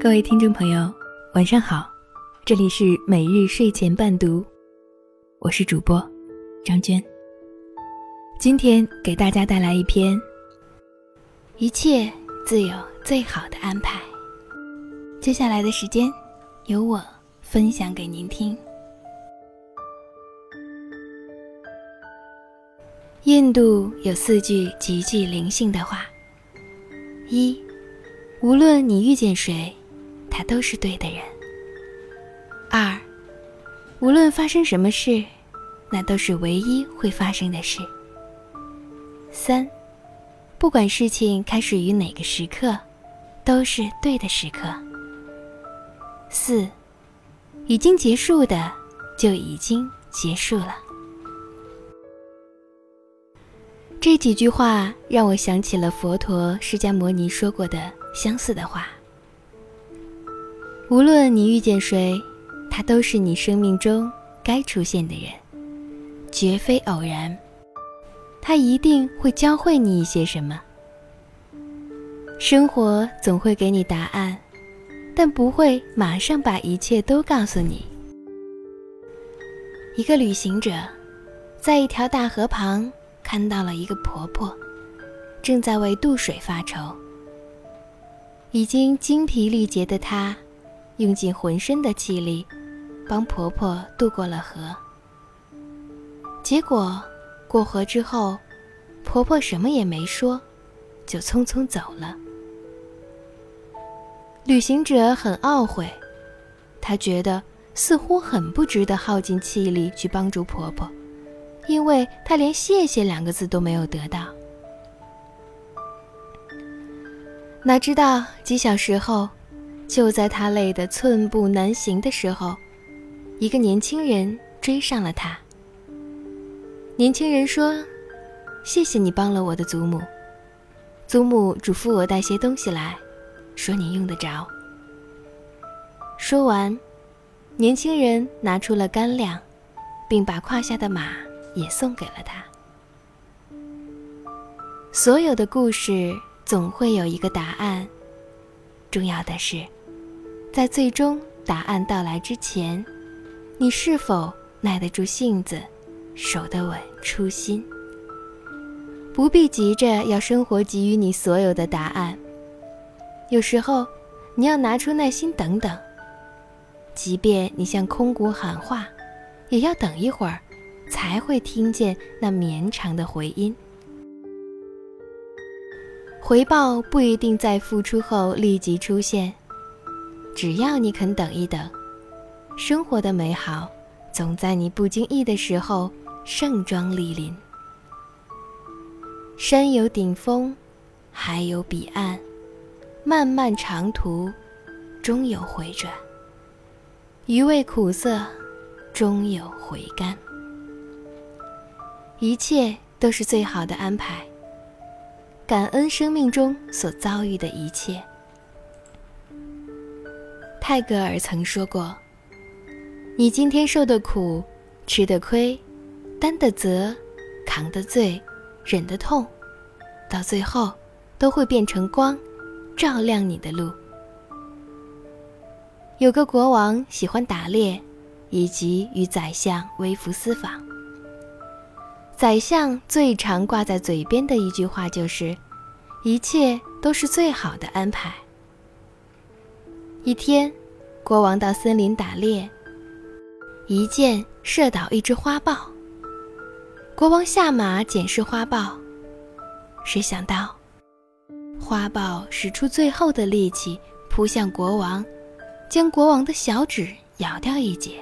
各位听众朋友，晚上好，这里是每日睡前伴读，我是主播张娟。今天给大家带来一篇：一切自有最好的安排。接下来的时间，由我分享给您听。印度有四句极具灵性的话：一，无论你遇见谁。他都是对的人。二，无论发生什么事，那都是唯一会发生的事。三，不管事情开始于哪个时刻，都是对的时刻。四，已经结束的就已经结束了。这几句话让我想起了佛陀释迦牟尼说过的相似的话。无论你遇见谁，他都是你生命中该出现的人，绝非偶然。他一定会教会你一些什么。生活总会给你答案，但不会马上把一切都告诉你。一个旅行者，在一条大河旁看到了一个婆婆，正在为渡水发愁。已经精疲力竭的她。用尽浑身的气力，帮婆婆渡过了河。结果，过河之后，婆婆什么也没说，就匆匆走了。旅行者很懊悔，他觉得似乎很不值得耗尽气力去帮助婆婆，因为他连“谢谢”两个字都没有得到。哪知道几小时后。就在他累得寸步难行的时候，一个年轻人追上了他。年轻人说：“谢谢你帮了我的祖母，祖母嘱咐我带些东西来，说你用得着。”说完，年轻人拿出了干粮，并把胯下的马也送给了他。所有的故事总会有一个答案，重要的是。在最终答案到来之前，你是否耐得住性子，守得稳初心？不必急着要生活给予你所有的答案。有时候，你要拿出耐心等等。即便你向空谷喊话，也要等一会儿，才会听见那绵长的回音。回报不一定在付出后立即出现。只要你肯等一等，生活的美好总在你不经意的时候盛装莅临。山有顶峰，海有彼岸，漫漫长途终有回转，余味苦涩终有回甘。一切都是最好的安排，感恩生命中所遭遇的一切。泰戈尔曾说过：“你今天受的苦、吃的亏、担的责、扛的罪、忍的痛，到最后都会变成光，照亮你的路。”有个国王喜欢打猎，以及与宰相微服私访。宰相最常挂在嘴边的一句话就是：“一切都是最好的安排。”一天，国王到森林打猎，一箭射倒一只花豹。国王下马检视花豹，谁想到，花豹使出最后的力气扑向国王，将国王的小指咬掉一截。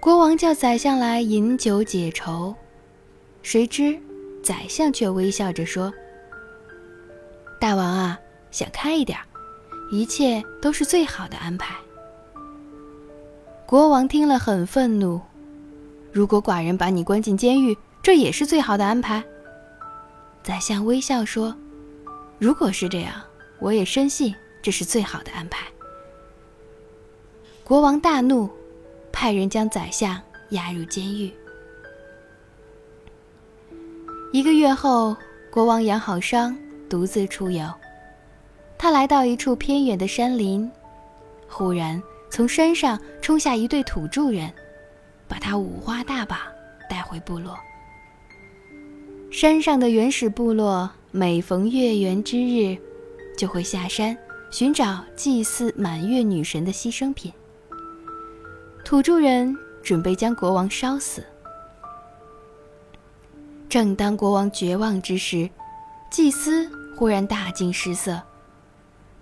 国王叫宰相来饮酒解愁，谁知宰相却微笑着说：“大王啊，想开一点。”一切都是最好的安排。国王听了很愤怒。如果寡人把你关进监狱，这也是最好的安排。宰相微笑说：“如果是这样，我也深信这是最好的安排。”国王大怒，派人将宰相押入监狱。一个月后，国王养好伤，独自出游。他来到一处偏远的山林，忽然从山上冲下一对土著人，把他五花大绑带回部落。山上的原始部落每逢月圆之日，就会下山寻找祭祀满月女神的牺牲品。土著人准备将国王烧死。正当国王绝望之时，祭司忽然大惊失色。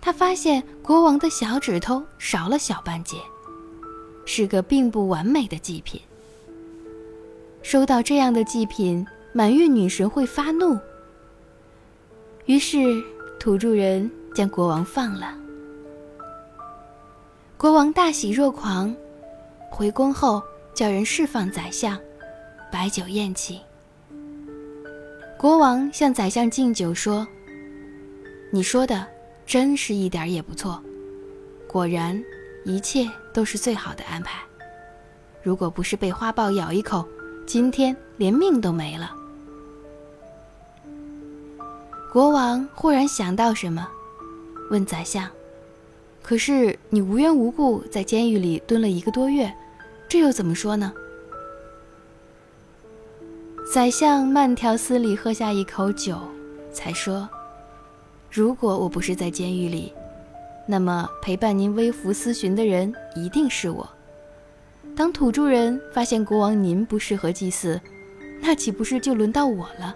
他发现国王的小指头少了小半截，是个并不完美的祭品。收到这样的祭品，满月女神会发怒。于是土著人将国王放了。国王大喜若狂，回宫后叫人释放宰相，摆酒宴请。国王向宰相敬酒说：“你说的真是一点也不错，果然一切都是最好的安排。如果不是被花豹咬一口，今天连命都没了。”国王忽然想到什么，问宰相：“可是你无缘无故在监狱里蹲了一个多月，这又怎么说呢？”宰相慢条斯理喝下一口酒，才说：“如果我不是在监狱里，那么陪伴您微服私巡的人一定是我。当土著人发现国王您不适合祭祀，那岂不是就轮到我了？”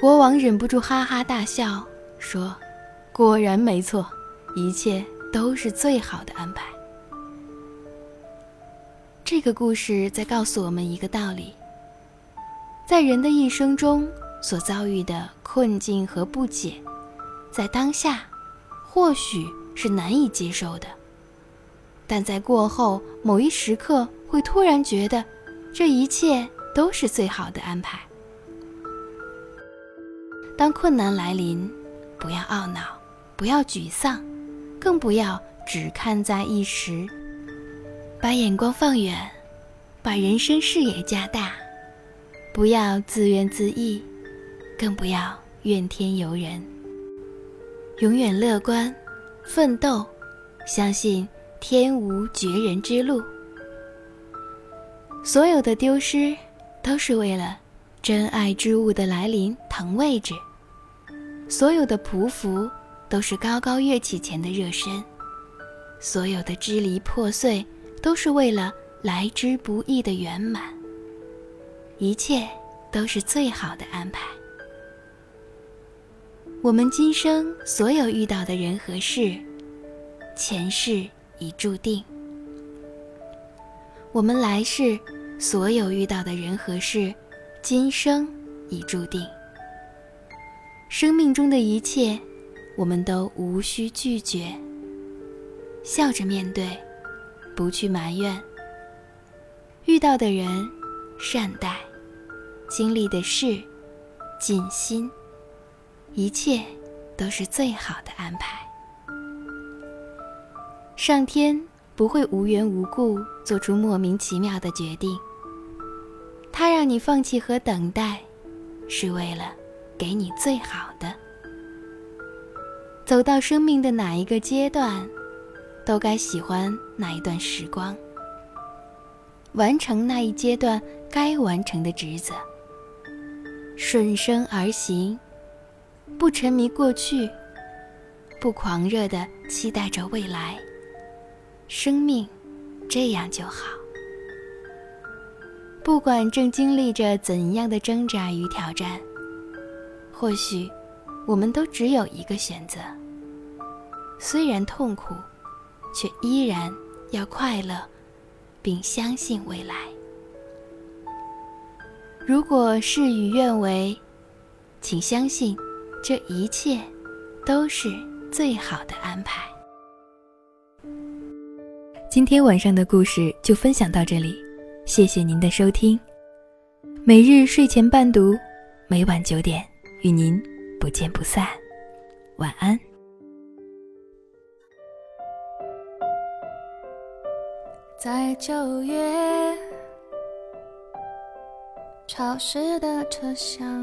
国王忍不住哈哈大笑，说：“果然没错，一切都是最好的安排。”这个故事在告诉我们一个道理：在人的一生中所遭遇的困境和不解，在当下或许是难以接受的，但在过后某一时刻，会突然觉得这一切都是最好的安排。当困难来临，不要懊恼，不要沮丧，更不要只看在一时。把眼光放远，把人生视野加大，不要自怨自艾，更不要怨天尤人。永远乐观，奋斗，相信天无绝人之路。所有的丢失，都是为了真爱之物的来临腾位置；所有的匍匐，都是高高跃起前的热身；所有的支离破碎。都是为了来之不易的圆满，一切都是最好的安排。我们今生所有遇到的人和事，前世已注定；我们来世所有遇到的人和事，今生已注定。生命中的一切，我们都无需拒绝，笑着面对。不去埋怨，遇到的人善待，经历的事尽心，一切都是最好的安排。上天不会无缘无故做出莫名其妙的决定，他让你放弃和等待，是为了给你最好的。走到生命的哪一个阶段？都该喜欢那一段时光，完成那一阶段该完成的职责，顺生而行，不沉迷过去，不狂热的期待着未来。生命这样就好。不管正经历着怎样的挣扎与挑战，或许我们都只有一个选择，虽然痛苦。却依然要快乐，并相信未来。如果事与愿违，请相信，这一切都是最好的安排。今天晚上的故事就分享到这里，谢谢您的收听。每日睡前伴读，每晚九点与您不见不散。晚安。在九月，潮湿的车厢，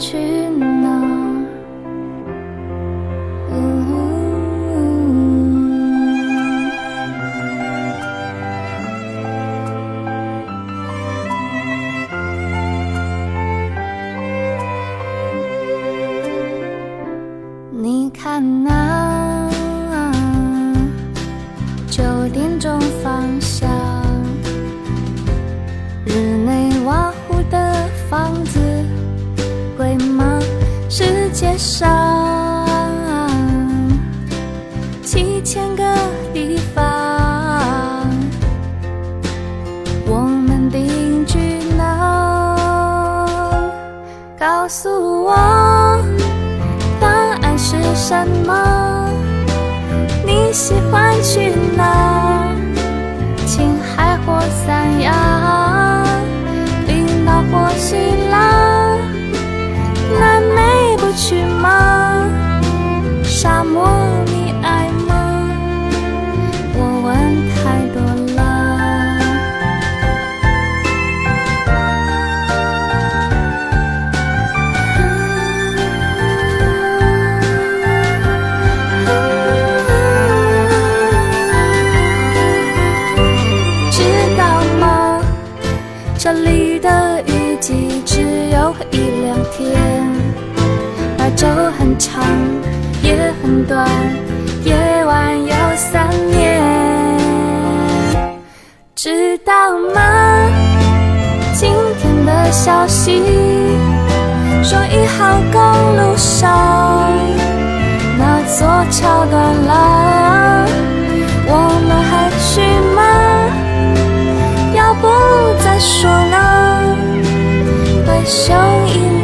去告诉我。答案是什么？你喜欢去哪？青海或三亚，知道吗？今天的消息说一号公路上那座桥断了，我们还去吗？要不再说呢？白熊一。